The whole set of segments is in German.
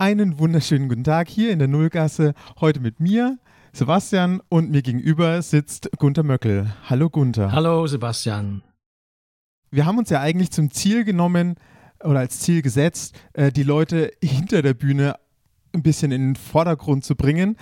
Einen wunderschönen guten Tag hier in der Nullgasse. Heute mit mir, Sebastian, und mir gegenüber sitzt Gunther Möckel. Hallo Gunther. Hallo Sebastian. Wir haben uns ja eigentlich zum Ziel genommen oder als Ziel gesetzt, äh, die Leute hinter der Bühne ein bisschen in den Vordergrund zu bringen.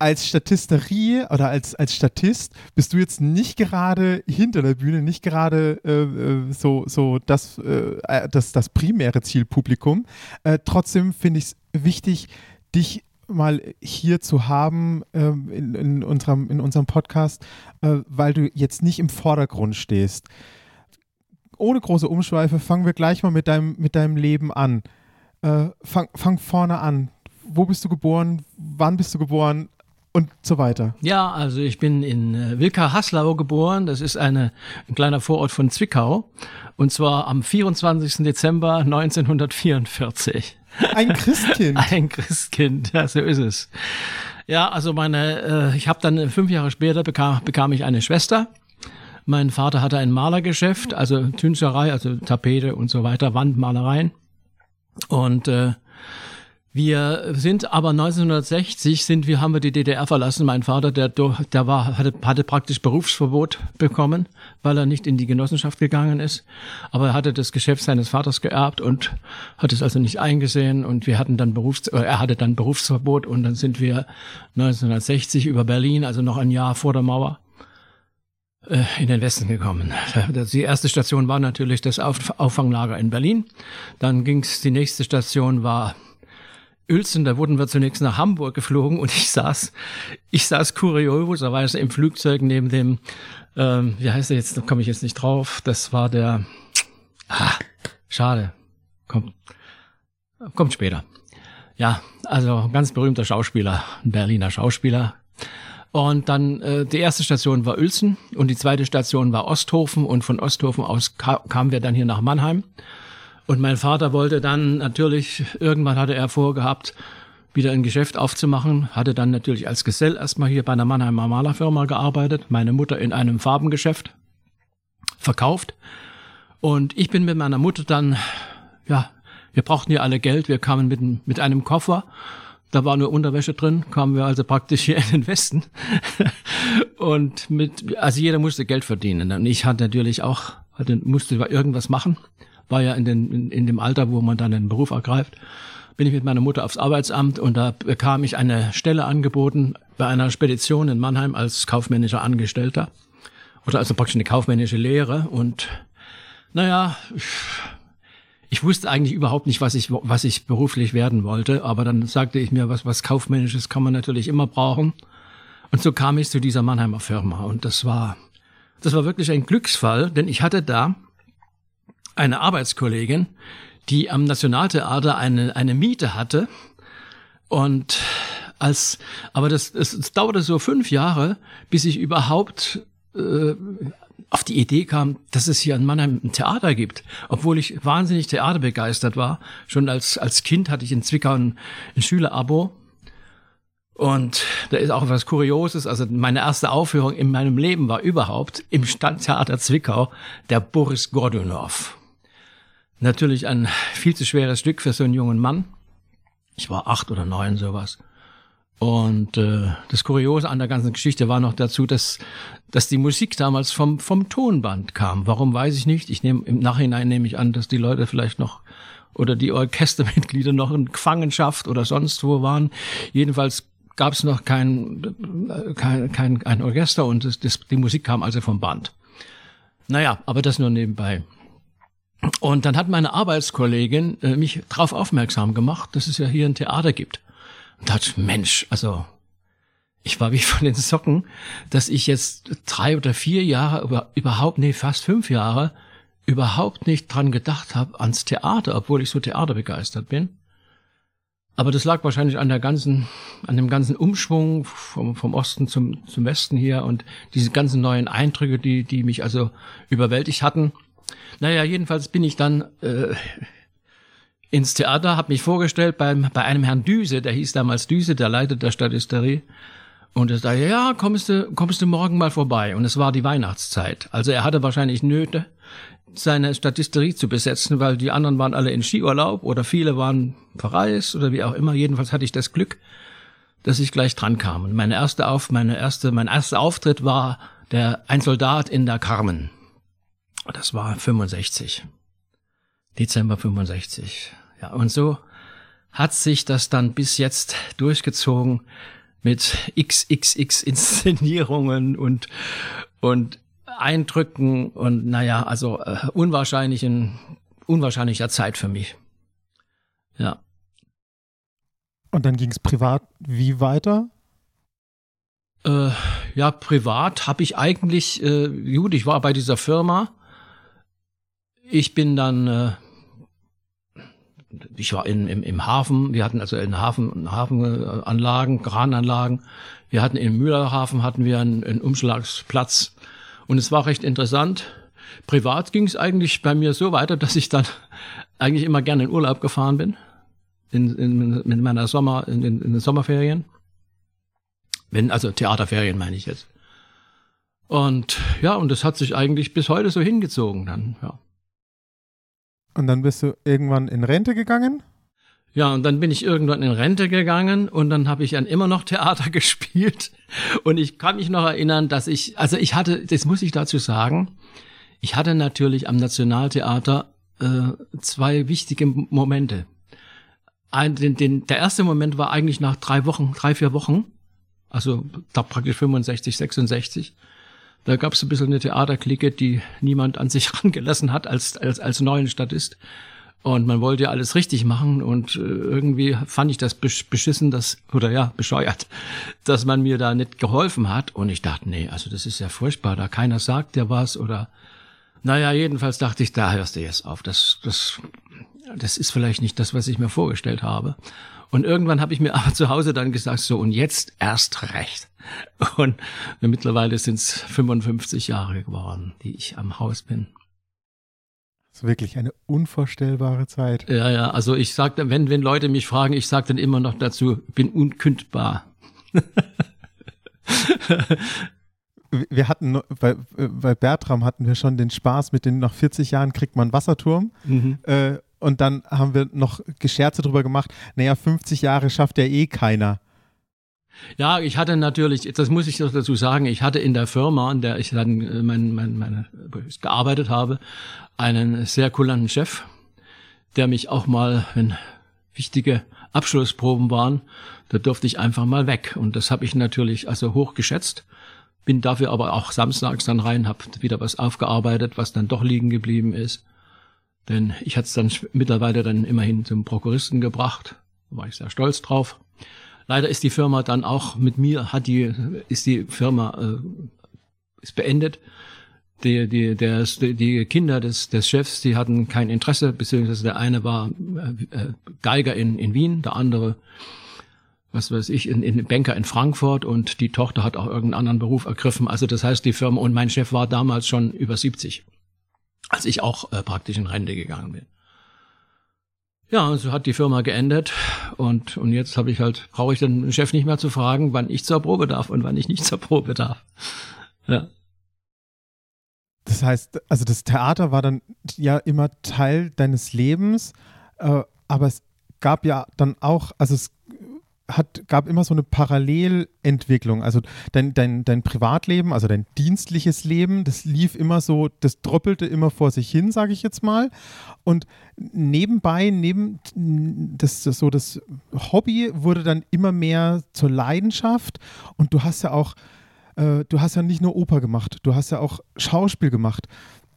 Als Statisterie oder als, als Statist bist du jetzt nicht gerade hinter der Bühne, nicht gerade äh, äh so, so das, äh, äh, das, das primäre Zielpublikum. Äh, trotzdem finde ich es wichtig, dich mal hier zu haben ähm, in, in, unserem, in unserem Podcast, äh, weil du jetzt nicht im Vordergrund stehst. Ohne große Umschweife fangen wir gleich mal mit deinem, mit deinem Leben an. fang, fang vorne an. Wo bist du geboren? Wann bist du geboren? Und so weiter. Ja, also ich bin in äh, Wilka-Haslau geboren. Das ist eine, ein kleiner Vorort von Zwickau. Und zwar am 24. Dezember 1944. Ein Christkind. Ein Christkind, ja, so ist es. Ja, also meine, äh, ich habe dann fünf Jahre später bekam, bekam ich eine Schwester. Mein Vater hatte ein Malergeschäft, also Tünscherei, also Tapete und so weiter, Wandmalereien. Und äh, wir sind aber 1960 sind wir, haben wir die DDR verlassen. Mein Vater, der, der war, hatte, hatte praktisch Berufsverbot bekommen, weil er nicht in die Genossenschaft gegangen ist. Aber er hatte das Geschäft seines Vaters geerbt und hat es also nicht eingesehen. Und wir hatten dann Berufs, äh, er hatte dann Berufsverbot und dann sind wir 1960 über Berlin, also noch ein Jahr vor der Mauer, äh, in den Westen gekommen. Die erste Station war natürlich das Auffanglager in Berlin. Dann ging's, die nächste Station war Uelzen, da wurden wir zunächst nach Hamburg geflogen und ich saß, ich saß kurioserweise im Flugzeug neben dem, ähm, wie heißt er jetzt, da komme ich jetzt nicht drauf, das war der, ah, schade, kommt, kommt später. Ja, also ganz berühmter Schauspieler, ein Berliner Schauspieler. Und dann äh, die erste Station war Uelzen und die zweite Station war Osthofen und von Osthofen aus ka kamen wir dann hier nach Mannheim. Und mein Vater wollte dann natürlich, irgendwann hatte er vorgehabt, wieder ein Geschäft aufzumachen, hatte dann natürlich als Gesell erstmal hier bei einer Mannheimer Malerfirma gearbeitet, meine Mutter in einem Farbengeschäft verkauft. Und ich bin mit meiner Mutter dann, ja, wir brauchten ja alle Geld, wir kamen mit, mit einem Koffer, da war nur Unterwäsche drin, kamen wir also praktisch hier in den Westen. und mit, also jeder musste Geld verdienen. Und ich hatte natürlich auch, hatte, musste irgendwas machen war ja in, den, in, in dem Alter, wo man dann einen Beruf ergreift, bin ich mit meiner Mutter aufs Arbeitsamt und da bekam ich eine Stelle angeboten bei einer Spedition in Mannheim als kaufmännischer Angestellter. Oder also praktisch eine kaufmännische Lehre. Und naja, ich, ich wusste eigentlich überhaupt nicht, was ich, was ich beruflich werden wollte. Aber dann sagte ich mir, was, was Kaufmännisches kann man natürlich immer brauchen. Und so kam ich zu dieser Mannheimer Firma. Und das war, das war wirklich ein Glücksfall, denn ich hatte da eine Arbeitskollegin, die am Nationaltheater eine, eine Miete hatte. Und als, aber das, es, es dauerte so fünf Jahre, bis ich überhaupt äh, auf die Idee kam, dass es hier in Mannheim ein Theater gibt. Obwohl ich wahnsinnig theaterbegeistert war. Schon als, als Kind hatte ich in Zwickau ein, ein Schülerabo. Und da ist auch was Kurioses. Also meine erste Aufführung in meinem Leben war überhaupt im Stadttheater Zwickau der Boris Gordunow. Natürlich ein viel zu schweres Stück für so einen jungen Mann. Ich war acht oder neun, sowas. Und äh, das Kuriose an der ganzen Geschichte war noch dazu, dass, dass die Musik damals vom, vom Tonband kam. Warum weiß ich nicht. Ich nehme im Nachhinein nehme ich an, dass die Leute vielleicht noch oder die Orchestermitglieder noch in Gefangenschaft oder sonst wo waren. Jedenfalls gab es noch kein, kein, kein ein Orchester und das, das, die Musik kam also vom Band. Naja, aber das nur nebenbei. Und dann hat meine Arbeitskollegin äh, mich darauf aufmerksam gemacht, dass es ja hier ein Theater gibt. Und dachte, Mensch, also ich war wie von den Socken, dass ich jetzt drei oder vier Jahre über, überhaupt, nee, fast fünf Jahre überhaupt nicht dran gedacht habe ans Theater, obwohl ich so theaterbegeistert bin. Aber das lag wahrscheinlich an der ganzen, an dem ganzen Umschwung vom, vom Osten zum, zum Westen hier und diese ganzen neuen Eindrücke, die, die mich also überwältigt hatten. Naja, jedenfalls bin ich dann äh, ins Theater, habe mich vorgestellt beim, bei einem Herrn Düse, der hieß damals Düse, der leitet der Statisterie. Und er sagte, ja, kommst du, kommst du morgen mal vorbei. Und es war die Weihnachtszeit. Also er hatte wahrscheinlich Nöte, seine Statisterie zu besetzen, weil die anderen waren alle in Skiurlaub oder viele waren verreist oder wie auch immer. Jedenfalls hatte ich das Glück, dass ich gleich dran kam. Und meine erste Auf, meine erste, mein erster Auftritt war der Ein Soldat in der Carmen. Das war 65. Dezember 65. Ja, und so hat sich das dann bis jetzt durchgezogen mit XXX Inszenierungen und, und Eindrücken und naja, also äh, unwahrscheinlichen, unwahrscheinlicher Zeit für mich. Ja. Und dann ging es privat wie weiter? Äh, ja, privat habe ich eigentlich, äh, gut, ich war bei dieser Firma. Ich bin dann, äh, ich war in, im, im Hafen, wir hatten also in Hafen, Hafenanlagen, Krananlagen. Wir hatten im Mühlerhafen hatten wir einen, einen Umschlagsplatz und es war recht interessant. Privat ging es eigentlich bei mir so weiter, dass ich dann eigentlich immer gerne in Urlaub gefahren bin. In, in, in meiner Sommer, in, in, in den Sommerferien. Wenn, also Theaterferien meine ich jetzt. Und ja, und das hat sich eigentlich bis heute so hingezogen dann, ja. Und dann bist du irgendwann in Rente gegangen? Ja, und dann bin ich irgendwann in Rente gegangen und dann habe ich dann immer noch Theater gespielt. Und ich kann mich noch erinnern, dass ich, also ich hatte, das muss ich dazu sagen, ich hatte natürlich am Nationaltheater äh, zwei wichtige Momente. Ein, den, den, der erste Moment war eigentlich nach drei Wochen, drei, vier Wochen, also da praktisch 65, 66. Da gab es ein bisschen eine Theaterklicke, die niemand an sich rangelassen hat als, als, als neuen Statist. Und man wollte ja alles richtig machen und äh, irgendwie fand ich das beschissen, dass, oder ja, bescheuert, dass man mir da nicht geholfen hat. Und ich dachte, nee, also das ist ja furchtbar, da keiner sagt dir was oder, naja, jedenfalls dachte ich, da hörst du jetzt auf. Das, das, das ist vielleicht nicht das, was ich mir vorgestellt habe. Und irgendwann habe ich mir aber zu Hause dann gesagt, so und jetzt erst recht. Und mittlerweile sind es 55 Jahre geworden, die ich am Haus bin. Das ist wirklich eine unvorstellbare Zeit. Ja, ja, also ich sage, wenn, wenn Leute mich fragen, ich sage dann immer noch dazu, bin unkündbar. wir hatten, bei, bei Bertram hatten wir schon den Spaß mit den, nach 40 Jahren kriegt man Wasserturm. Mhm. Äh, und dann haben wir noch Gescherze drüber gemacht, naja, 50 Jahre schafft ja eh keiner. Ja, ich hatte natürlich, das muss ich noch dazu sagen, ich hatte in der Firma, in der ich dann äh, mein, mein, meine, gearbeitet habe, einen sehr kulanten Chef, der mich auch mal, wenn wichtige Abschlussproben waren, da durfte ich einfach mal weg. Und das habe ich natürlich also hoch geschätzt, bin dafür aber auch samstags dann rein, habe wieder was aufgearbeitet, was dann doch liegen geblieben ist. Denn ich hatte es dann mittlerweile dann immerhin zum Prokuristen gebracht. Da war ich sehr stolz drauf. Leider ist die Firma dann auch mit mir, hat die, ist die Firma äh, ist beendet. Die, die, der, die Kinder des, des Chefs, die hatten kein Interesse, beziehungsweise der eine war äh, äh, Geiger in, in Wien, der andere, was weiß ich, in, in Banker in Frankfurt und die Tochter hat auch irgendeinen anderen Beruf ergriffen. Also das heißt, die Firma und mein Chef war damals schon über 70 als ich auch äh, praktisch in Rente gegangen bin. Ja, so hat die Firma geendet und, und jetzt habe ich halt, brauche ich den Chef nicht mehr zu fragen, wann ich zur Probe darf und wann ich nicht zur Probe darf. Ja. Das heißt, also das Theater war dann ja immer Teil deines Lebens, äh, aber es gab ja dann auch, also es hat, gab immer so eine Parallelentwicklung. Also dein, dein, dein Privatleben, also dein dienstliches Leben, das lief immer so, das droppelte immer vor sich hin, sage ich jetzt mal. Und nebenbei, neben das, das, so das Hobby wurde dann immer mehr zur Leidenschaft. Und du hast ja auch, äh, du hast ja nicht nur Oper gemacht, du hast ja auch Schauspiel gemacht.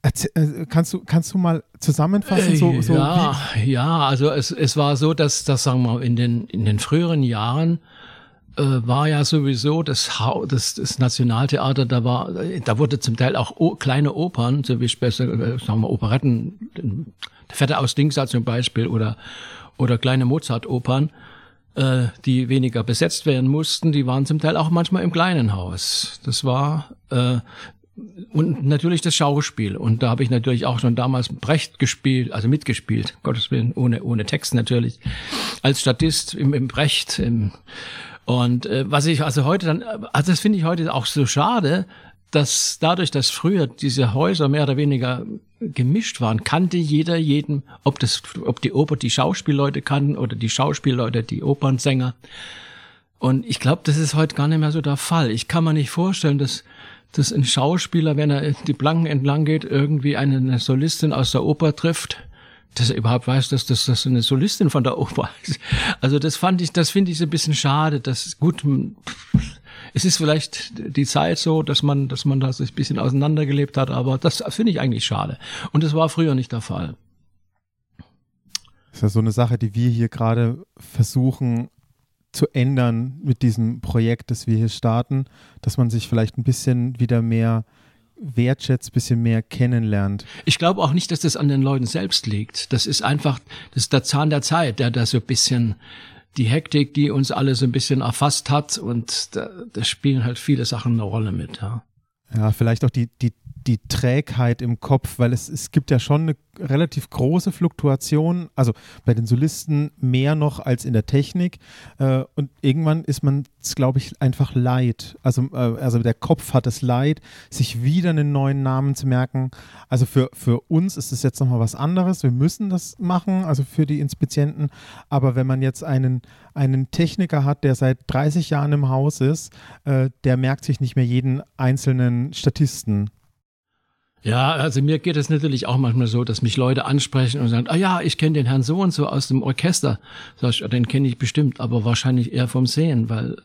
Äh, kannst du, kannst du mal zusammenfassen? So, so ja, wie? ja, also es, es war so, dass, dass sagen wir in den, in den früheren Jahren äh, war ja sowieso das, das, das Nationaltheater, da war, da wurde zum Teil auch o, kleine Opern, so wie besser, äh, sagen wir Operetten, der Fette aus Dingsa zum Beispiel oder, oder kleine Mozart-Opern, äh, die weniger besetzt werden mussten, die waren zum Teil auch manchmal im kleinen Haus. Das war, äh, und natürlich das Schauspiel. Und da habe ich natürlich auch schon damals Brecht gespielt, also mitgespielt, Gottes Willen, ohne, ohne Text natürlich, als Statist im, im Brecht. Im, und äh, was ich also heute dann, also das finde ich heute auch so schade, dass dadurch, dass früher diese Häuser mehr oder weniger gemischt waren, kannte jeder jeden, ob das, ob die Oper die Schauspielleute kannten oder die Schauspielleute die Opernsänger. Und ich glaube, das ist heute gar nicht mehr so der Fall. Ich kann mir nicht vorstellen, dass, dass ein Schauspieler, wenn er die Planken entlang geht, irgendwie eine Solistin aus der Oper trifft, dass er überhaupt weiß, dass das, das eine Solistin von der Oper ist. Also das fand ich, das finde ich so ein bisschen schade. Das gut, es ist vielleicht die Zeit so, dass man, dass man das ein bisschen auseinandergelebt hat, aber das finde ich eigentlich schade. Und das war früher nicht der Fall. Das ist ja so eine Sache, die wir hier gerade versuchen zu ändern mit diesem Projekt, das wir hier starten, dass man sich vielleicht ein bisschen wieder mehr wertschätzt, ein bisschen mehr kennenlernt. Ich glaube auch nicht, dass das an den Leuten selbst liegt. Das ist einfach, das ist der Zahn der Zeit, der da so ein bisschen die Hektik, die uns alle so ein bisschen erfasst hat und da, da spielen halt viele Sachen eine Rolle mit, ja. Ja, vielleicht auch die, die die Trägheit im Kopf, weil es, es gibt ja schon eine relativ große Fluktuation, also bei den Solisten mehr noch als in der Technik. Äh, und irgendwann ist man, glaube ich, einfach leid. Also, äh, also der Kopf hat es leid, sich wieder einen neuen Namen zu merken. Also für, für uns ist es jetzt nochmal was anderes. Wir müssen das machen, also für die Inspizienten. Aber wenn man jetzt einen, einen Techniker hat, der seit 30 Jahren im Haus ist, äh, der merkt sich nicht mehr jeden einzelnen Statisten. Ja, also mir geht es natürlich auch manchmal so, dass mich Leute ansprechen und sagen, ah ja, ich kenne den Herrn so und so aus dem Orchester. Sag ich, den kenne ich bestimmt, aber wahrscheinlich eher vom Sehen, weil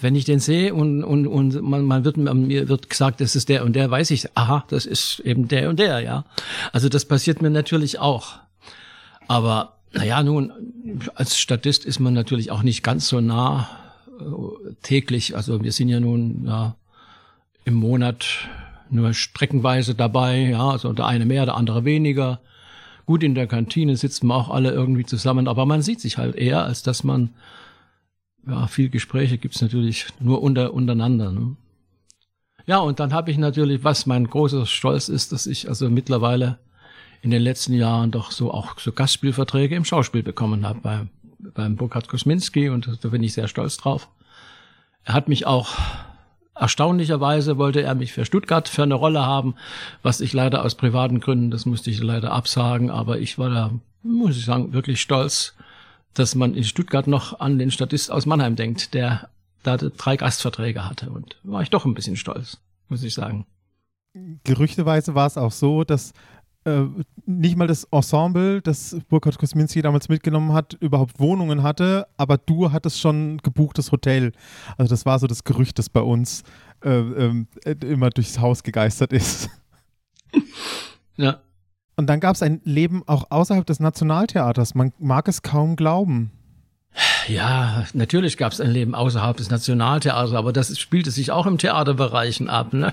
wenn ich den sehe und, und, und man, man wird, mir wird gesagt, das ist der und der, weiß ich, aha, das ist eben der und der, ja. Also das passiert mir natürlich auch. Aber naja, nun, als Statist ist man natürlich auch nicht ganz so nah äh, täglich. Also wir sind ja nun ja, im Monat nur streckenweise dabei, ja, also der eine mehr, der andere weniger. Gut, in der Kantine sitzen wir auch alle irgendwie zusammen, aber man sieht sich halt eher, als dass man, ja, viel Gespräche gibt's natürlich nur unter, untereinander. Ne? Ja, und dann habe ich natürlich, was mein großer Stolz ist, dass ich also mittlerweile in den letzten Jahren doch so auch so Gastspielverträge im Schauspiel bekommen habe bei, beim Burkhard Kosminski und da bin ich sehr stolz drauf. Er hat mich auch Erstaunlicherweise wollte er mich für Stuttgart für eine Rolle haben, was ich leider aus privaten Gründen, das musste ich leider absagen, aber ich war da, muss ich sagen, wirklich stolz, dass man in Stuttgart noch an den Statist aus Mannheim denkt, der da drei Gastverträge hatte und war ich doch ein bisschen stolz, muss ich sagen. Gerüchteweise war es auch so, dass äh, nicht mal das Ensemble, das Burkhard Kosminski damals mitgenommen hat, überhaupt Wohnungen hatte, aber du hattest schon gebuchtes Hotel. Also das war so das Gerücht, das bei uns äh, äh, immer durchs Haus gegeistert ist. Ja. Und dann gab es ein Leben auch außerhalb des Nationaltheaters. Man mag es kaum glauben. Ja, natürlich gab es ein Leben außerhalb des Nationaltheaters, aber das spielte sich auch im Theaterbereichen ab. Ne?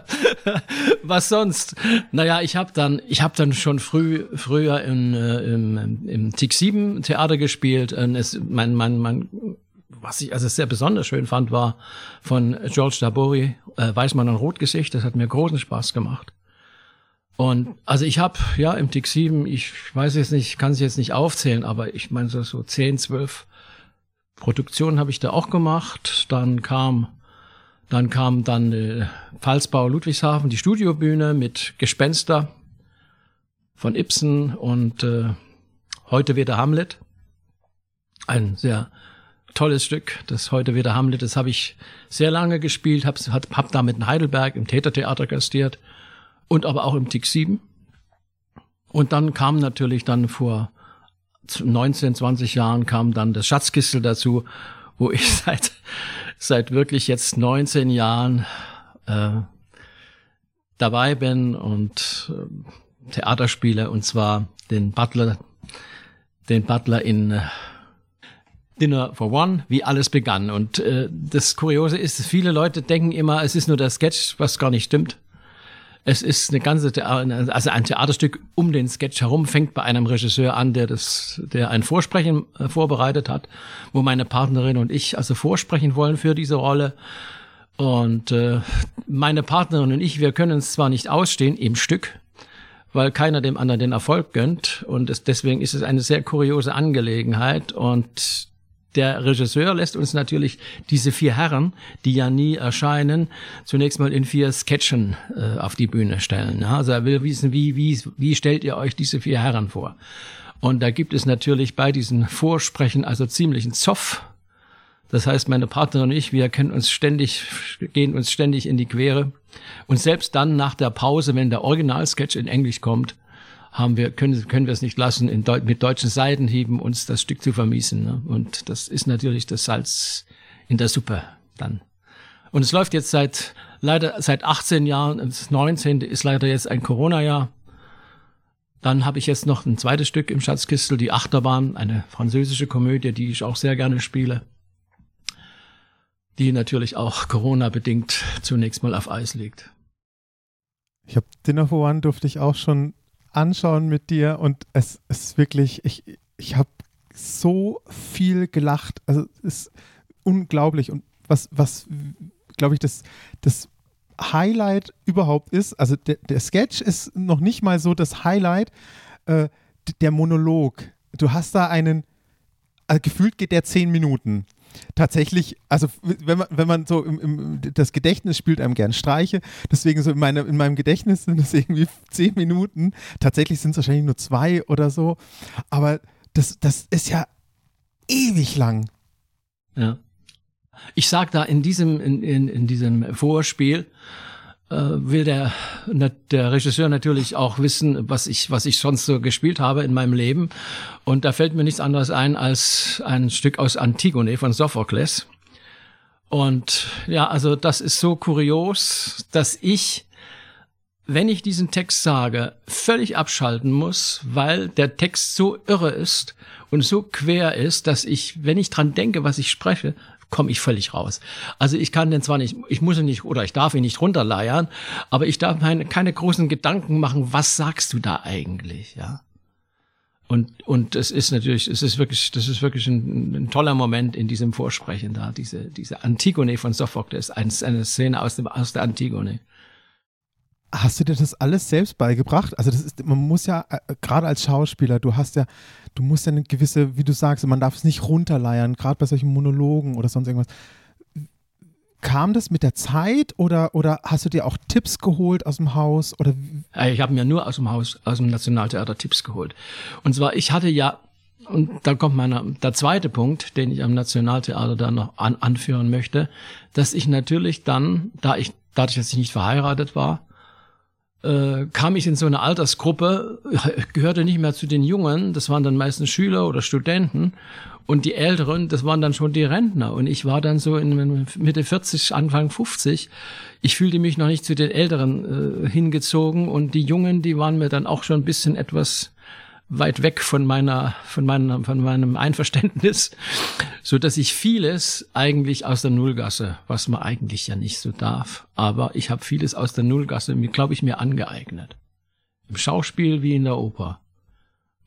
Was sonst? Naja, ich habe dann, ich habe dann schon früh, früher in, äh, im, im TIC 7 Theater gespielt. Und es, mein, mein, mein, was ich also sehr besonders schön fand, war von George Dabori, äh, Weißmann und Rotgesicht. Das hat mir großen Spaß gemacht. Und also ich habe ja im TIC 7, ich weiß jetzt nicht, kann es jetzt nicht aufzählen, aber ich meine so, so 10, 12 Produktionen habe ich da auch gemacht. Dann kam dann kam dann äh, Pfalzbau Ludwigshafen, die Studiobühne mit Gespenster von Ibsen und äh, heute wieder Hamlet. Ein sehr tolles Stück, das heute wieder Hamlet. Das habe ich sehr lange gespielt, habe hab, hab damit in Heidelberg im Tätertheater gastiert und aber auch im TIC 7. Und dann kam natürlich dann vor 19, 20 Jahren kam dann das Schatzkistel dazu, wo ich seit seit wirklich jetzt 19 Jahren äh, dabei bin und äh, Theater spiele und zwar den Butler, den Butler in äh, Dinner for One, wie alles begann. Und äh, das Kuriose ist, viele Leute denken immer, es ist nur der Sketch, was gar nicht stimmt. Es ist eine ganze, also ein Theaterstück um den Sketch herum, fängt bei einem Regisseur an, der das, der ein Vorsprechen äh, vorbereitet hat, wo meine Partnerin und ich also vorsprechen wollen für diese Rolle. Und äh, meine Partnerin und ich, wir können es zwar nicht ausstehen im Stück, weil keiner dem anderen den Erfolg gönnt. Und es, deswegen ist es eine sehr kuriose Angelegenheit. Und der Regisseur lässt uns natürlich diese vier Herren, die ja nie erscheinen, zunächst mal in vier Sketchen äh, auf die Bühne stellen. Also er will wissen, wie, wie, wie stellt ihr euch diese vier Herren vor? Und da gibt es natürlich bei diesen Vorsprechen also ziemlichen Zoff. Das heißt, meine Partnerin und ich, wir kennen uns ständig, gehen uns ständig in die Quere. Und selbst dann nach der Pause, wenn der Originalsketch in Englisch kommt, haben wir, können, können wir es nicht lassen, in mit deutschen Seitenhieben uns das Stück zu vermiesen. Ne? Und das ist natürlich das Salz in der Suppe dann. Und es läuft jetzt seit, leider seit 18 Jahren, das 19. ist leider jetzt ein Corona-Jahr. Dann habe ich jetzt noch ein zweites Stück im Schatzkistel, die Achterbahn, eine französische Komödie, die ich auch sehr gerne spiele. Die natürlich auch Corona-bedingt zunächst mal auf Eis liegt. Ich habe Dinner for One durfte ich auch schon anschauen mit dir und es ist wirklich, ich, ich habe so viel gelacht. Also es ist unglaublich. Und was, was glaube ich, das, das Highlight überhaupt ist, also der, der Sketch ist noch nicht mal so das Highlight, äh, der Monolog. Du hast da einen, also gefühlt geht der zehn Minuten tatsächlich, also wenn man, wenn man so im, im, das Gedächtnis spielt einem gern Streiche, deswegen so in, meine, in meinem Gedächtnis sind es irgendwie zehn Minuten, tatsächlich sind es wahrscheinlich nur zwei oder so, aber das, das ist ja ewig lang. Ja. Ich sag da in diesem, in, in, in diesem Vorspiel, will der, der Regisseur natürlich auch wissen, was ich, was ich sonst so gespielt habe in meinem Leben. Und da fällt mir nichts anderes ein als ein Stück aus Antigone von Sophokles. Und ja, also das ist so kurios, dass ich, wenn ich diesen Text sage, völlig abschalten muss, weil der Text so irre ist und so quer ist, dass ich, wenn ich dran denke, was ich spreche, komme ich völlig raus. Also ich kann den zwar nicht, ich muss ihn nicht oder ich darf ihn nicht runterleiern, aber ich darf meine, keine großen Gedanken machen, was sagst du da eigentlich, ja? Und, und es ist natürlich, es ist wirklich, das ist wirklich ein, ein toller Moment in diesem Vorsprechen da, diese, diese Antigone von Sophokles, eine, eine Szene aus, dem, aus der Antigone. Hast du dir das alles selbst beigebracht? Also das ist, man muss ja, äh, gerade als Schauspieler, du hast ja, du musst ja eine gewisse, wie du sagst, man darf es nicht runterleiern, gerade bei solchen Monologen oder sonst irgendwas. Kam das mit der Zeit oder, oder hast du dir auch Tipps geholt aus dem Haus? Oder? Ich habe mir nur aus dem Haus, aus dem Nationaltheater Tipps geholt. Und zwar, ich hatte ja, und da kommt meiner, der zweite Punkt, den ich am Nationaltheater dann noch an, anführen möchte, dass ich natürlich dann, da ich, dadurch, dass ich nicht verheiratet war, äh, kam ich in so eine Altersgruppe, gehörte nicht mehr zu den Jungen, das waren dann meistens Schüler oder Studenten. Und die Älteren, das waren dann schon die Rentner. Und ich war dann so in Mitte 40, Anfang 50. Ich fühlte mich noch nicht zu den Älteren äh, hingezogen. Und die Jungen, die waren mir dann auch schon ein bisschen etwas weit weg von meiner, von meinem, von meinem Einverständnis, so dass ich vieles eigentlich aus der Nullgasse, was man eigentlich ja nicht so darf, aber ich habe vieles aus der Nullgasse, glaube ich, mir angeeignet. Im Schauspiel wie in der Oper.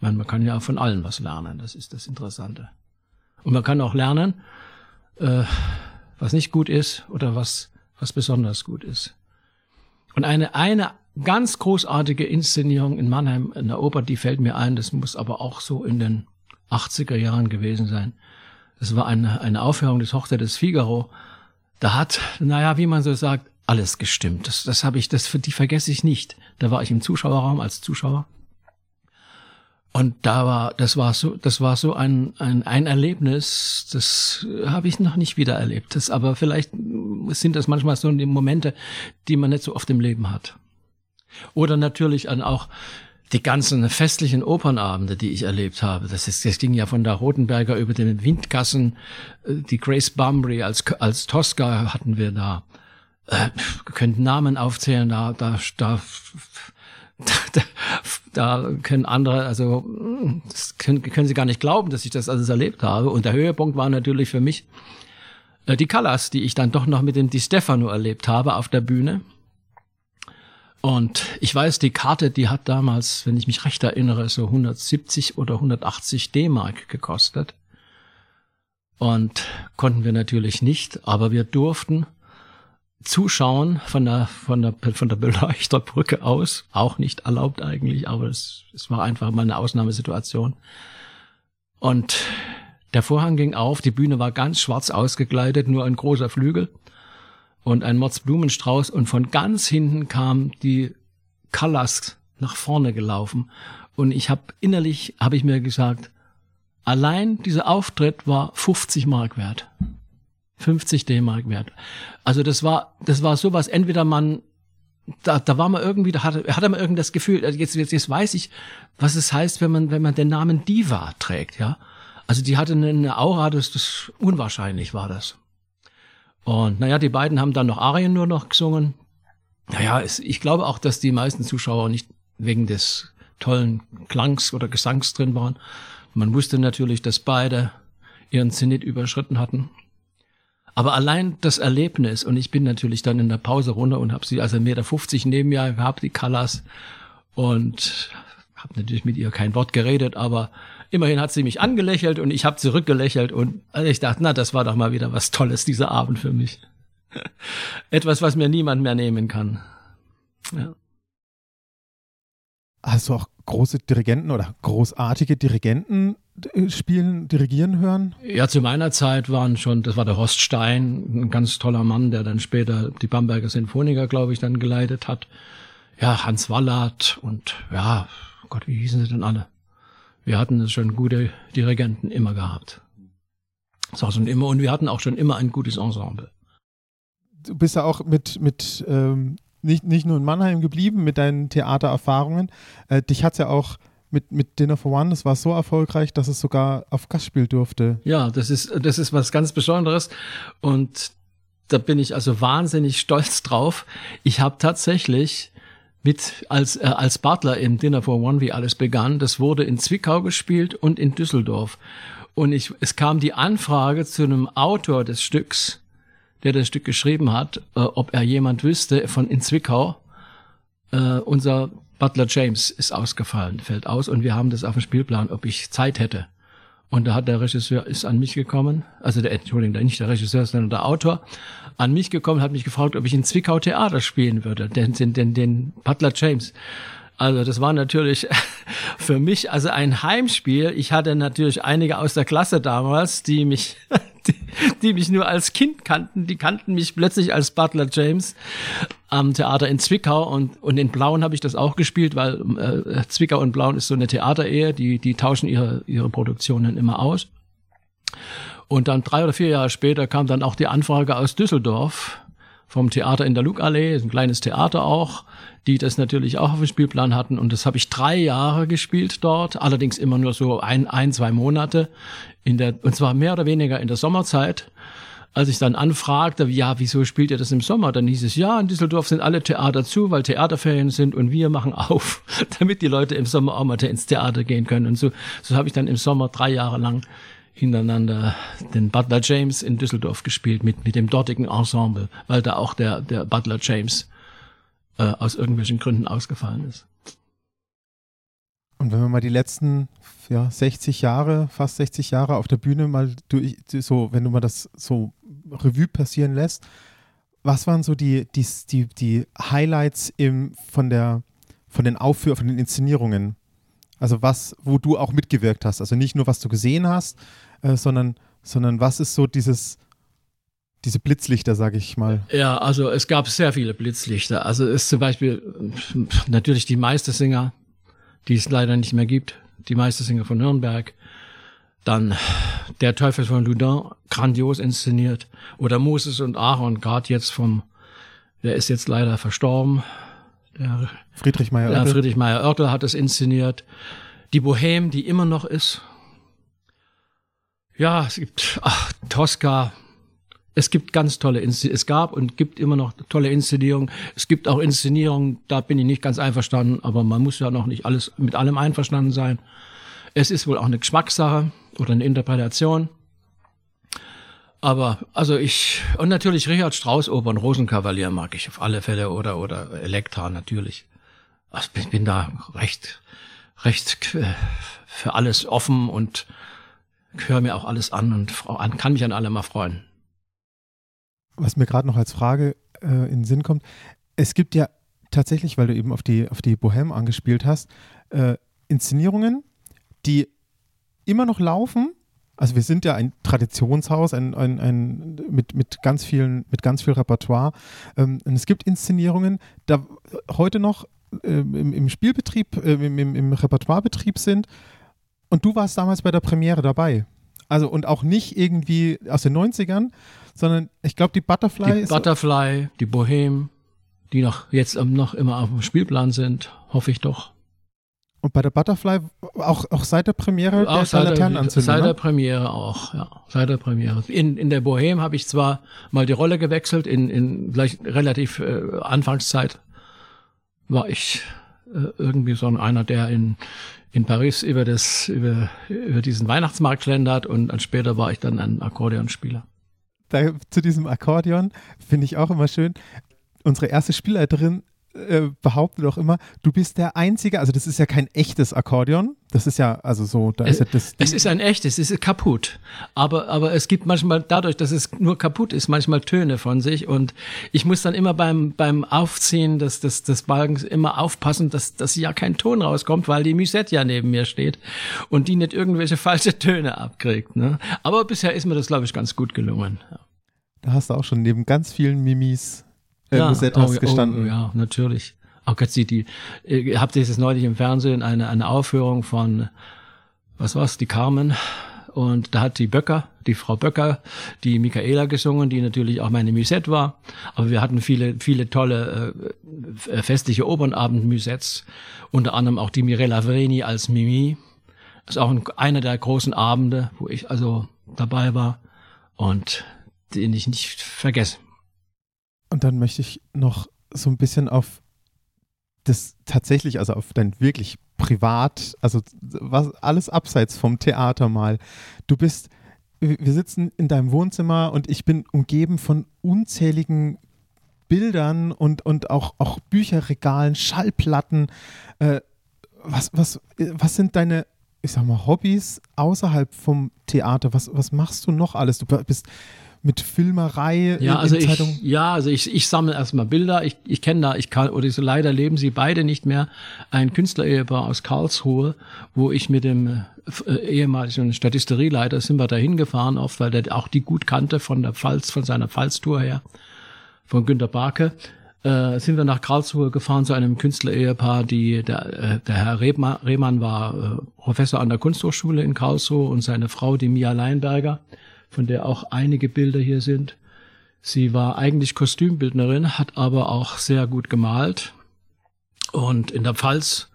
Man, man kann ja von allen was lernen, das ist das Interessante. Und man kann auch lernen, äh, was nicht gut ist oder was, was besonders gut ist. Und eine, eine ganz großartige Inszenierung in Mannheim in der Oper, die fällt mir ein, das muss aber auch so in den 80er Jahren gewesen sein. Das war eine, eine Aufführung des Hochzeit des Figaro. Da hat, naja, wie man so sagt, alles gestimmt. Das, das habe ich, das, die vergesse ich nicht. Da war ich im Zuschauerraum als Zuschauer. Und da war, das war so, das war so ein, ein, ein Erlebnis, das habe ich noch nicht wieder erlebt. Das, aber vielleicht sind das manchmal so die Momente, die man nicht so oft im Leben hat. Oder natürlich dann auch die ganzen festlichen Opernabende, die ich erlebt habe. Das, ist, das ging ja von der Rotenberger über den Windgassen, äh, die Grace Bumbry als, als Tosca hatten wir da. Äh, könnten Namen aufzählen, da, da, da, da, da können andere, also können, können sie gar nicht glauben, dass ich das alles erlebt habe. Und der Höhepunkt war natürlich für mich äh, die Callas, die ich dann doch noch mit dem Di Stefano erlebt habe auf der Bühne. Und ich weiß, die Karte, die hat damals, wenn ich mich recht erinnere, so 170 oder 180 D-Mark gekostet. Und konnten wir natürlich nicht, aber wir durften zuschauen von der, von der, von der Beleuchterbrücke aus. Auch nicht erlaubt eigentlich, aber es, es war einfach mal eine Ausnahmesituation. Und Der Vorhang ging auf, die Bühne war ganz schwarz ausgekleidet, nur ein großer Flügel und ein Mordsblumenstrauß und von ganz hinten kam die Callas nach vorne gelaufen und ich habe innerlich habe ich mir gesagt, allein dieser Auftritt war 50 Mark wert. 50 D-Mark wert. Also das war das war sowas entweder man da, da war man irgendwie, da hatte, hatte man irgendwie das Gefühl, also jetzt, jetzt, jetzt weiß ich, was es heißt, wenn man, wenn man den Namen Diva trägt, ja. Also die hatte eine Aura, das, das unwahrscheinlich war das. Und naja, die beiden haben dann noch Arien nur noch gesungen. Naja, es, ich glaube auch, dass die meisten Zuschauer nicht wegen des tollen Klangs oder Gesangs drin waren. Man wusste natürlich, dass beide ihren Zenit überschritten hatten. Aber allein das Erlebnis, und ich bin natürlich dann in der Pause runter und habe sie also 1,50 Meter neben mir gehabt, die Callas, und habe natürlich mit ihr kein Wort geredet, aber Immerhin hat sie mich angelächelt und ich habe zurückgelächelt und ich dachte, na, das war doch mal wieder was Tolles, dieser Abend für mich. Etwas, was mir niemand mehr nehmen kann. Ja. Hast du auch große Dirigenten oder großartige Dirigenten äh, spielen, dirigieren hören? Ja, zu meiner Zeit waren schon, das war der Horst Stein, ein ganz toller Mann, der dann später die Bamberger Sinfoniker, glaube ich, dann geleitet hat. Ja, Hans Wallert und ja, Gott, wie hießen sie denn alle? wir hatten es schon gute Dirigenten immer gehabt. Das war schon immer und wir hatten auch schon immer ein gutes Ensemble. Du bist ja auch mit, mit ähm, nicht, nicht nur in Mannheim geblieben mit deinen Theatererfahrungen. Äh, dich hat es ja auch mit, mit Dinner for One, das war so erfolgreich, dass es sogar auf Gastspiel durfte. Ja, das ist, das ist was ganz Besonderes und da bin ich also wahnsinnig stolz drauf. Ich habe tatsächlich mit als, äh, als Butler im Dinner for One, wie alles begann. Das wurde in Zwickau gespielt und in Düsseldorf. Und ich, es kam die Anfrage zu einem Autor des Stücks, der das Stück geschrieben hat, äh, ob er jemand wüsste von in Zwickau. Äh, unser Butler James ist ausgefallen, fällt aus und wir haben das auf dem Spielplan, ob ich Zeit hätte. Und da hat der Regisseur ist an mich gekommen, also der, Entschuldigung, nicht der Regisseur, sondern der Autor, an mich gekommen, hat mich gefragt, ob ich in Zwickau Theater spielen würde, den, den, den, den Butler James. Also das war natürlich für mich also ein Heimspiel. Ich hatte natürlich einige aus der Klasse damals, die mich, die, die mich nur als Kind kannten. Die kannten mich plötzlich als Butler James am Theater in Zwickau und, und in Blauen habe ich das auch gespielt, weil äh, Zwickau und Blauen ist so eine Theaterehe, die, die tauschen ihre, ihre Produktionen immer aus. Und dann drei oder vier Jahre später kam dann auch die Anfrage aus Düsseldorf vom Theater in der Lugallee, ein kleines Theater auch, die das natürlich auch auf dem Spielplan hatten. Und das habe ich drei Jahre gespielt dort, allerdings immer nur so ein, ein, zwei Monate. In der, und zwar mehr oder weniger in der Sommerzeit. Als ich dann anfragte, ja, wieso spielt ihr das im Sommer? Dann hieß es, ja, in Düsseldorf sind alle Theater zu, weil Theaterferien sind und wir machen auf, damit die Leute im Sommer auch mal ins Theater gehen können. Und so, so habe ich dann im Sommer drei Jahre lang hintereinander den Butler James in Düsseldorf gespielt mit, mit dem dortigen Ensemble, weil da auch der, der Butler James äh, aus irgendwelchen Gründen ausgefallen ist. Und wenn wir mal die letzten ja, 60 Jahre, fast 60 Jahre auf der Bühne mal durch, so, wenn du mal das so Revue passieren lässt, was waren so die, die, die, die Highlights im, von, der, von den Aufführungen, von den Inszenierungen? Also was, wo du auch mitgewirkt hast. Also nicht nur, was du gesehen hast, äh, sondern, sondern was ist so dieses, diese Blitzlichter, sage ich mal. Ja, also es gab sehr viele Blitzlichter. Also es ist zum Beispiel natürlich die Meistersinger, die es leider nicht mehr gibt. Die Meistersinger von Nürnberg. Dann Der Teufel von Loudun, grandios inszeniert. Oder Moses und Aaron, gerade jetzt vom, der ist jetzt leider verstorben. Der, Friedrich Meyer-Oertel. Friedrich Meyer-Oertel hat es inszeniert. Die Bohème, die immer noch ist. Ja, es gibt ach, Tosca. Es gibt ganz tolle Inszenierungen. Es gab und gibt immer noch tolle Inszenierungen. Es gibt auch Inszenierungen, da bin ich nicht ganz einverstanden, aber man muss ja noch nicht alles mit allem einverstanden sein. Es ist wohl auch eine Geschmackssache oder eine Interpretation. Aber also ich und natürlich Richard Strauss Opern Rosenkavalier mag ich auf alle Fälle oder oder Elektra natürlich. Also ich bin da recht recht äh, für alles offen und höre mir auch alles an und kann mich an allem mal freuen. Was mir gerade noch als Frage äh, in den Sinn kommt, es gibt ja tatsächlich, weil du eben auf die, auf die Bohème angespielt hast, äh, Inszenierungen, die immer noch laufen, Also wir sind ja ein Traditionshaus, ein, ein, ein, mit, mit, ganz vielen, mit ganz viel Repertoire. Ähm, und es gibt Inszenierungen, da heute noch äh, im, im, Spielbetrieb, äh, im, im, im Repertoirebetrieb sind. Und du warst damals bei der Premiere dabei. Also und auch nicht irgendwie aus den 90ern, sondern ich glaube, die Butterfly. Die Butterfly, die Bohème, die noch jetzt noch immer auf dem Spielplan sind, hoffe ich doch. Und bei der Butterfly auch, auch seit der Premiere auch der, seit Laternenanzünder? Seit ne? der Premiere auch, ja. Seit der Premiere. In, in der Bohème habe ich zwar mal die Rolle gewechselt, in, in gleich relativ äh, Anfangszeit war ich äh, irgendwie so einer, der in, in Paris über, das, über, über diesen Weihnachtsmarkt schlendert und dann später war ich dann ein Akkordeonspieler. Da, zu diesem Akkordeon finde ich auch immer schön. Unsere erste Spielleiterin äh, behauptet auch immer, du bist der Einzige, also das ist ja kein echtes Akkordeon, das ist ja, also so, da ist ja das. Es ist ein echtes, es ist kaputt. Aber, aber es gibt manchmal, dadurch, dass es nur kaputt ist, manchmal Töne von sich und ich muss dann immer beim, beim Aufziehen des, des, des Balkens immer aufpassen, dass, dass ja kein Ton rauskommt, weil die Musette ja neben mir steht und die nicht irgendwelche falsche Töne abkriegt. Ne? Aber bisher ist mir das, glaube ich, ganz gut gelungen. Da hast du auch schon neben ganz vielen Mimis äh, ja, Musettas oh, gestanden. Oh, ja, natürlich. Auch jetzt die, die, ihr habt jetzt neulich im Fernsehen eine, eine Aufführung von, was war's, die Carmen. Und da hat die Böcker, die Frau Böcker, die Michaela gesungen, die natürlich auch meine Musette war. Aber wir hatten viele, viele tolle äh, festliche Opernabend-Musettes. Unter anderem auch die Mirella Vreni als Mimi. Das ist auch ein, einer der großen Abende, wo ich also dabei war und den ich nicht vergesse. Und dann möchte ich noch so ein bisschen auf das tatsächlich, also auf dein wirklich privat, also was alles abseits vom Theater mal. Du bist, wir sitzen in deinem Wohnzimmer und ich bin umgeben von unzähligen Bildern und, und auch, auch Bücherregalen, Schallplatten. Äh, was, was, was sind deine, ich sag mal, Hobbys außerhalb vom Theater? Was, was machst du noch alles? Du bist mit Filmerei ja, in, also in ich, Ja, also ich, ich sammle erstmal Bilder. Ich, ich kenne da, ich kann, oder so leider leben sie beide nicht mehr, ein Künstlerehepaar aus Karlsruhe, wo ich mit dem äh, ehemaligen Statisterieleiter sind wir da hingefahren, oft, weil der auch die gut kannte von der Pfalz, von seiner Pfalztour her, von Günter Barke. Äh, sind wir nach Karlsruhe gefahren zu einem Künstlerehepaar, die der, äh, der Herr Rehmann, Rehmann war äh, Professor an der Kunsthochschule in Karlsruhe und seine Frau, die Mia Leinberger von der auch einige Bilder hier sind. Sie war eigentlich Kostümbildnerin, hat aber auch sehr gut gemalt. Und in der Pfalz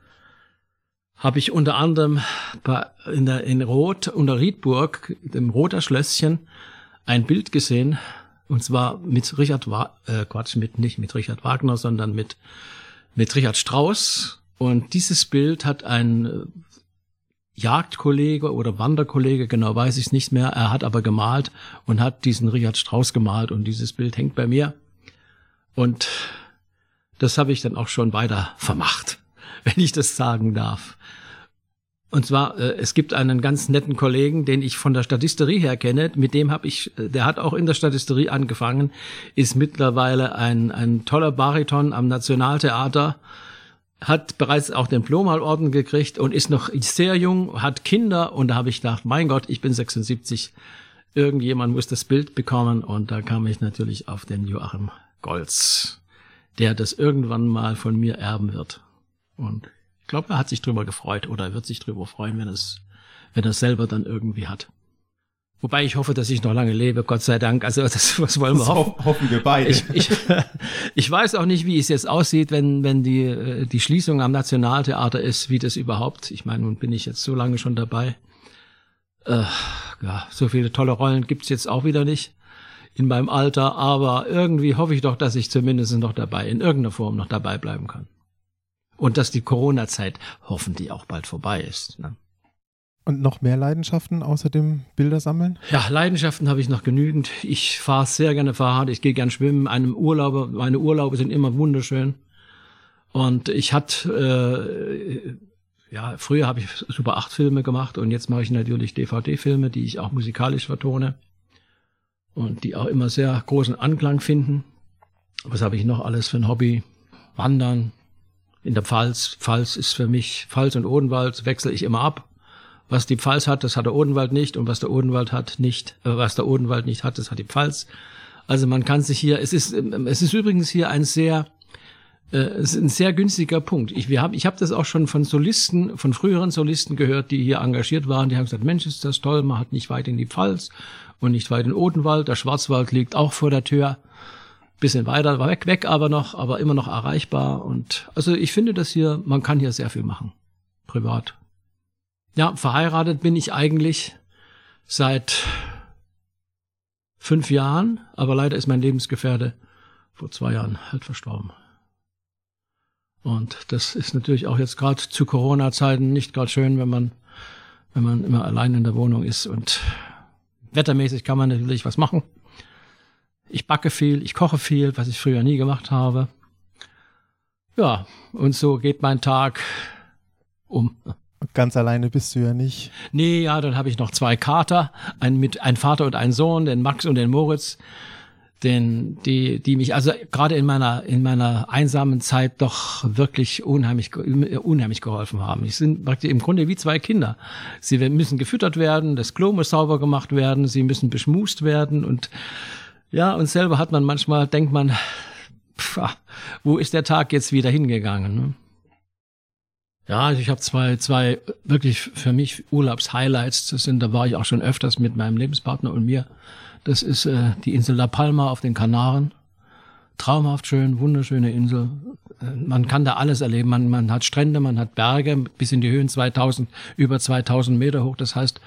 habe ich unter anderem bei, in, der, in Rot, unter Riedburg, dem Roter Schlösschen, ein Bild gesehen. Und zwar mit Richard, Wa äh, Quatsch, mit, nicht mit Richard Wagner, sondern mit, mit Richard Strauss. Und dieses Bild hat ein Jagdkollege oder Wanderkollege, genau weiß ich es nicht mehr. Er hat aber gemalt und hat diesen Richard Strauss gemalt und dieses Bild hängt bei mir. Und das habe ich dann auch schon weiter vermacht, wenn ich das sagen darf. Und zwar, äh, es gibt einen ganz netten Kollegen, den ich von der Statisterie her kenne. Mit dem habe ich, äh, der hat auch in der Statisterie angefangen, ist mittlerweile ein, ein toller Bariton am Nationaltheater hat bereits auch den Plomalorden gekriegt und ist noch sehr jung, hat Kinder und da habe ich gedacht, mein Gott, ich bin 76, irgendjemand muss das Bild bekommen und da kam ich natürlich auf den Joachim Golz, der das irgendwann mal von mir erben wird. Und ich glaube, er hat sich drüber gefreut oder er wird sich drüber freuen, wenn es, wenn er es selber dann irgendwie hat. Wobei ich hoffe, dass ich noch lange lebe, Gott sei Dank. Also das was wollen wir das hoffen. hoffen wir beide. Ich, ich, ich weiß auch nicht, wie es jetzt aussieht, wenn, wenn die, äh, die Schließung am Nationaltheater ist, wie das überhaupt. Ich meine, nun bin ich jetzt so lange schon dabei. Äh, ja, so viele tolle Rollen gibt's jetzt auch wieder nicht in meinem Alter, aber irgendwie hoffe ich doch, dass ich zumindest noch dabei, in irgendeiner Form noch dabei bleiben kann. Und dass die Corona-Zeit hoffentlich auch bald vorbei ist. Ne? Und noch mehr Leidenschaften außer dem Bildersammeln? Ja, Leidenschaften habe ich noch genügend. Ich fahre sehr gerne Fahrrad, ich gehe gern schwimmen. Einem Urlaube, meine Urlaube sind immer wunderschön. Und ich hatte, äh, ja, früher habe ich Super 8 Filme gemacht und jetzt mache ich natürlich DVD-Filme, die ich auch musikalisch vertone und die auch immer sehr großen Anklang finden. Was habe ich noch alles für ein Hobby? Wandern in der Pfalz. Pfalz ist für mich, Pfalz und Odenwald wechsle ich immer ab Was die Pfalz hat, das hat der Odenwald nicht und was der Odenwald hat nicht, äh, was der Odenwald nicht hat, das hat die Pfalz. Also man kann sich hier, es ist, es ist übrigens hier ein sehr, äh, es ist ein sehr günstiger Punkt. Ich, wir haben, ich habe das auch schon von Solisten, von früheren Solisten gehört, die hier engagiert waren. Die haben gesagt, Mensch, ist das toll, man hat nicht weit in die Pfalz und nicht weit in Odenwald. Der Schwarzwald liegt auch vor der Tür. Bisschen weiter weg, weg aber noch, aber immer noch erreichbar. Und also ich finde das hier, man kann hier sehr viel machen. Privat. Ja, verheiratet bin ich eigentlich seit fünf Jahren, aber leider ist mein Lebensgefährte vor zwei Jahren halt verstorben. Und das ist natürlich auch jetzt gerade zu Corona-Zeiten nicht gerade schön, wenn man, wenn man immer allein in der Wohnung ist. Und wettermäßig kann man natürlich was machen. Ich backe viel, ich koche viel, was ich früher nie gemacht habe. Ja, und so geht mein Tag um. Ganz alleine bist du ja nicht. Nee, ja, dann habe ich noch zwei Kater, ein, mit, ein Vater und ein Sohn, den Max und den Moritz, den, die, die mich also gerade in meiner, in meiner einsamen Zeit doch wirklich unheimlich, unheimlich geholfen haben. Ich sind praktisch im Grunde wie zwei Kinder. Sie müssen gefüttert werden, das Klo muss sauber gemacht werden, sie müssen beschmust werden und ja, und selber hat man manchmal, denkt man, pff, wo ist der Tag jetzt wieder hingegangen? Ne? Ja, also ich habe zwei, zwei wirklich für mich Urlaubshighlights. Das sind, da war ich auch schon öfters mit meinem Lebenspartner und mir. Das ist äh, die Insel La Palma auf den Kanaren. Traumhaft schön, wunderschöne Insel. Äh, man kann da alles erleben. Man, man hat Strände, man hat Berge bis in die Höhen 2000, über 2000 Meter hoch. Das heißt,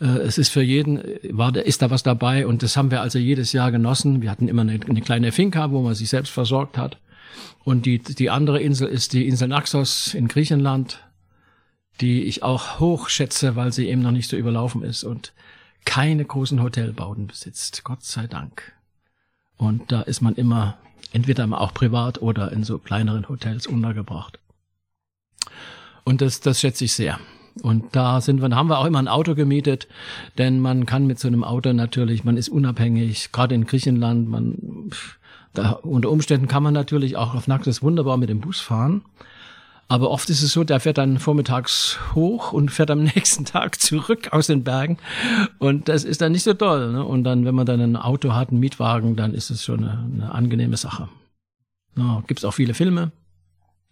äh, es ist für jeden, war, ist da was dabei und das haben wir also jedes Jahr genossen. Wir hatten immer eine, eine kleine Finca, wo man sich selbst versorgt hat. Und die, die andere Insel ist die Insel Naxos in Griechenland, die ich auch hoch schätze, weil sie eben noch nicht so überlaufen ist und keine großen Hotelbauten besitzt. Gott sei Dank. Und da ist man immer entweder auch privat oder in so kleineren Hotels untergebracht. Und das, das schätze ich sehr. Und da sind wir, da haben wir auch immer ein Auto gemietet, denn man kann mit so einem Auto natürlich, man ist unabhängig, gerade in Griechenland, man da, unter Umständen kann man natürlich auch auf Naxos wunderbar mit dem Bus fahren. Aber oft ist es so, der fährt dann vormittags hoch und fährt am nächsten Tag zurück aus den Bergen. Und das ist dann nicht so toll. Ne? Und dann, wenn man dann ein Auto hat, einen Mietwagen, dann ist es schon eine, eine angenehme Sache. Ja, Gibt es auch viele Filme,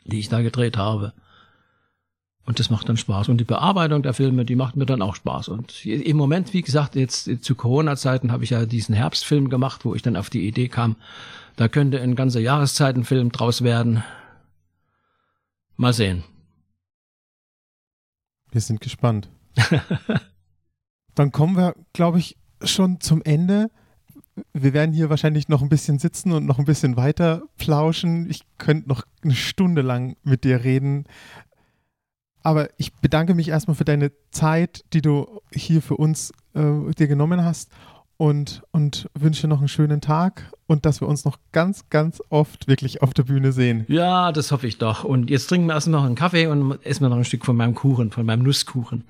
die ich da gedreht habe. Und das macht dann Spaß. Und die Bearbeitung der Filme, die macht mir dann auch Spaß. Und im Moment, wie gesagt, jetzt zu Corona-Zeiten habe ich ja diesen Herbstfilm gemacht, wo ich dann auf die Idee kam, da könnte ein ganzer Jahreszeitenfilm draus werden. Mal sehen. Wir sind gespannt. Dann kommen wir, glaube ich, schon zum Ende. Wir werden hier wahrscheinlich noch ein bisschen sitzen und noch ein bisschen weiter plauschen. Ich könnte noch eine Stunde lang mit dir reden. Aber ich bedanke mich erstmal für deine Zeit, die du hier für uns äh, dir genommen hast und, und wünsche noch einen schönen Tag und dass wir uns noch ganz, ganz oft wirklich auf der Bühne sehen. Ja, das hoffe ich doch. Und jetzt trinken wir erstmal noch einen Kaffee und essen wir noch ein Stück von meinem Kuchen, von meinem Nusskuchen.